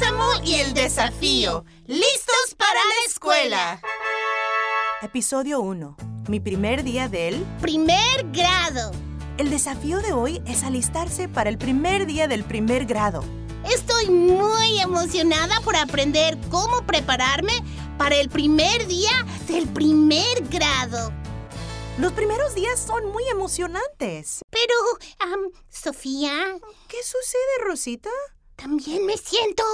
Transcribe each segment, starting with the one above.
Bálsamo y el desafío. ¡Listos para la escuela! Episodio 1. Mi primer día del... Primer grado. El desafío de hoy es alistarse para el primer día del primer grado. Estoy muy emocionada por aprender cómo prepararme para el primer día del primer grado. Los primeros días son muy emocionantes. Pero, am, Sofía, ¿Qué sucede, Rosita? También me siento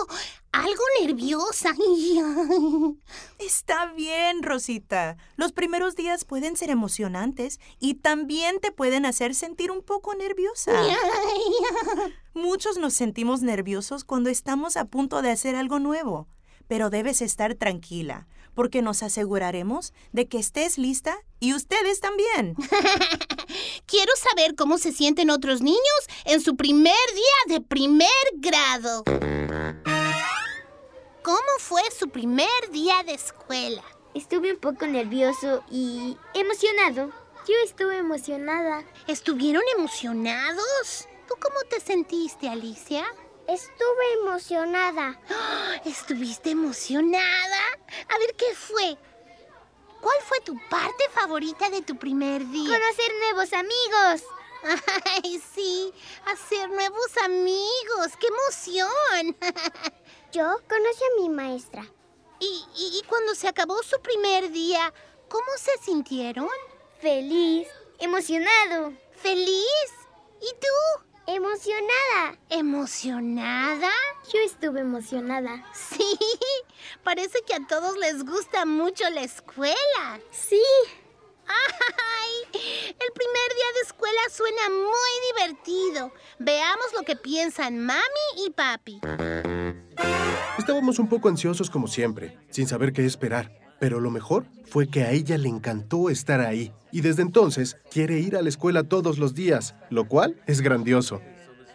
algo nerviosa. Está bien, Rosita. Los primeros días pueden ser emocionantes y también te pueden hacer sentir un poco nerviosa. Muchos nos sentimos nerviosos cuando estamos a punto de hacer algo nuevo, pero debes estar tranquila, porque nos aseguraremos de que estés lista y ustedes también. Quiero saber cómo se sienten otros niños en su primer día de primer grado. ¿Cómo fue su primer día de escuela? Estuve un poco nervioso y emocionado. Yo estuve emocionada. ¿Estuvieron emocionados? ¿Tú cómo te sentiste, Alicia? Estuve emocionada. ¿Estuviste emocionada? A ver, ¿qué fue? ¿Cuál fue tu parte favorita de tu primer día? Conocer nuevos amigos. Ay, sí, hacer nuevos amigos. ¡Qué emoción! Yo conocí a mi maestra. y, y- y cuando se acabó su primer día, ¿cómo se sintieron? Feliz, emocionado, ¿Feliz? ¿Y tú? Emocionada. ¿Emocionada? Yo estuve emocionada. Sí, parece que a todos les gusta mucho la escuela. Sí, ¡Ay! El primer día de escuela suena muy divertido. Veamos lo que piensan mami y papi. Estábamos un poco ansiosos como siempre, sin saber qué esperar. Pero lo mejor fue que a ella le encantó estar ahí. Y desde entonces quiere ir a la escuela todos los días, lo cual es grandioso.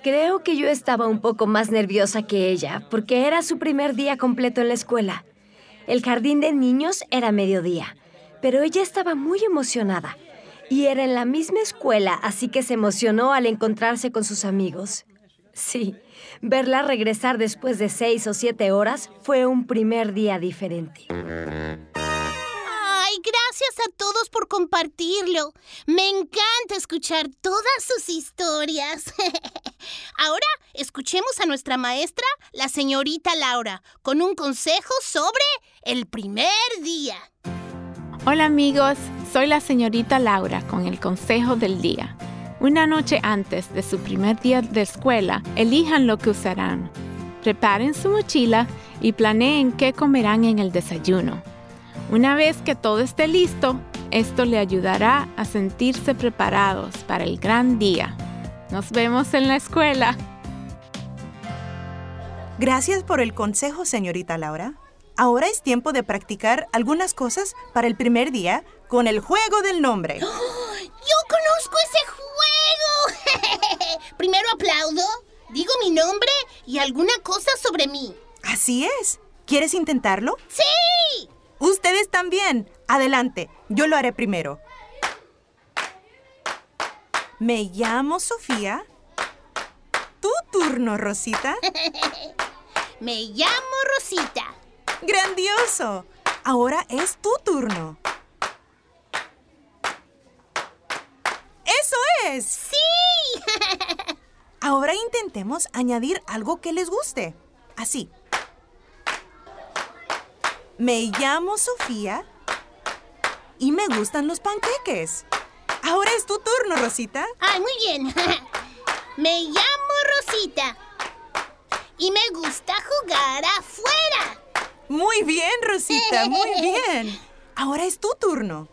Creo que yo estaba un poco más nerviosa que ella, porque era su primer día completo en la escuela. El jardín de niños era mediodía, pero ella estaba muy emocionada. Y era en la misma escuela, así que se emocionó al encontrarse con sus amigos. Sí, verla regresar después de seis o siete horas fue un primer día diferente. Ay, gracias a todos por compartirlo. Me encanta escuchar todas sus historias. Ahora escuchemos a nuestra maestra, la señorita Laura, con un consejo sobre el primer día. Hola amigos, soy la señorita Laura con el consejo del día. Una noche antes de su primer día de escuela, elijan lo que usarán. Preparen su mochila y planeen qué comerán en el desayuno. Una vez que todo esté listo, esto le ayudará a sentirse preparados para el gran día. Nos vemos en la escuela. Gracias por el consejo, señorita Laura. Ahora es tiempo de practicar algunas cosas para el primer día con el juego del nombre. ¡Yo conozco ese juego! Aplaudo, digo mi nombre y alguna cosa sobre mí. Así es. ¿Quieres intentarlo? ¡Sí! Ustedes también. Adelante, yo lo haré primero. Me llamo Sofía. Tu turno, Rosita. Me llamo Rosita. Grandioso. Ahora es tu turno. ¡Eso es! ¡Sí! Ahora intentemos añadir algo que les guste. Así. Me llamo Sofía y me gustan los panqueques. Ahora es tu turno, Rosita. Ay, muy bien. Me llamo Rosita. Y me gusta jugar afuera. Muy bien, Rosita, muy bien. Ahora es tu turno.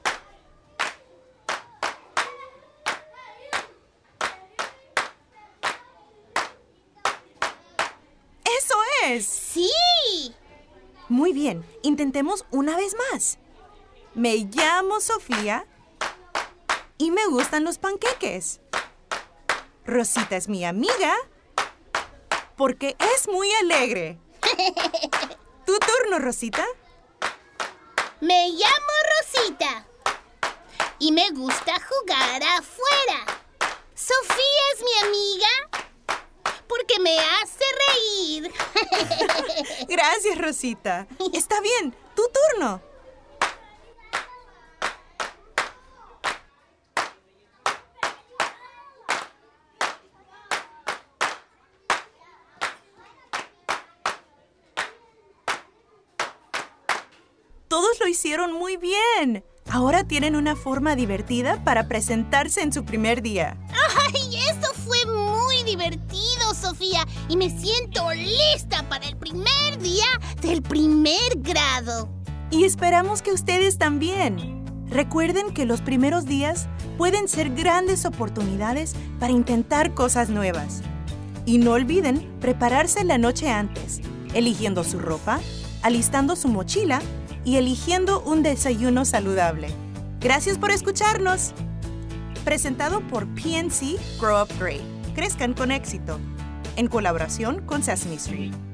¡Sí! Muy bien, intentemos una vez más. Me llamo Sofía y me gustan los panqueques. Rosita es mi amiga porque es muy alegre. Tu turno, Rosita. Me llamo Rosita. Y me gusta jugar afuera. Sofía es mi amiga porque me hace Gracias, Rosita. Está bien, tu turno. Todos lo hicieron muy bien. Ahora tienen una forma divertida para presentarse en su primer día. ¡Ay, Y me siento lista para el primer día del primer grado. Y esperamos que ustedes también. Recuerden que los primeros días pueden ser grandes oportunidades para intentar cosas nuevas. Y no olviden prepararse la noche antes, eligiendo su ropa, alistando su mochila y eligiendo un desayuno saludable. Gracias por escucharnos. Presentado por PNC Grow Up Great. Crezcan con éxito. En colaboración con Sesame Street.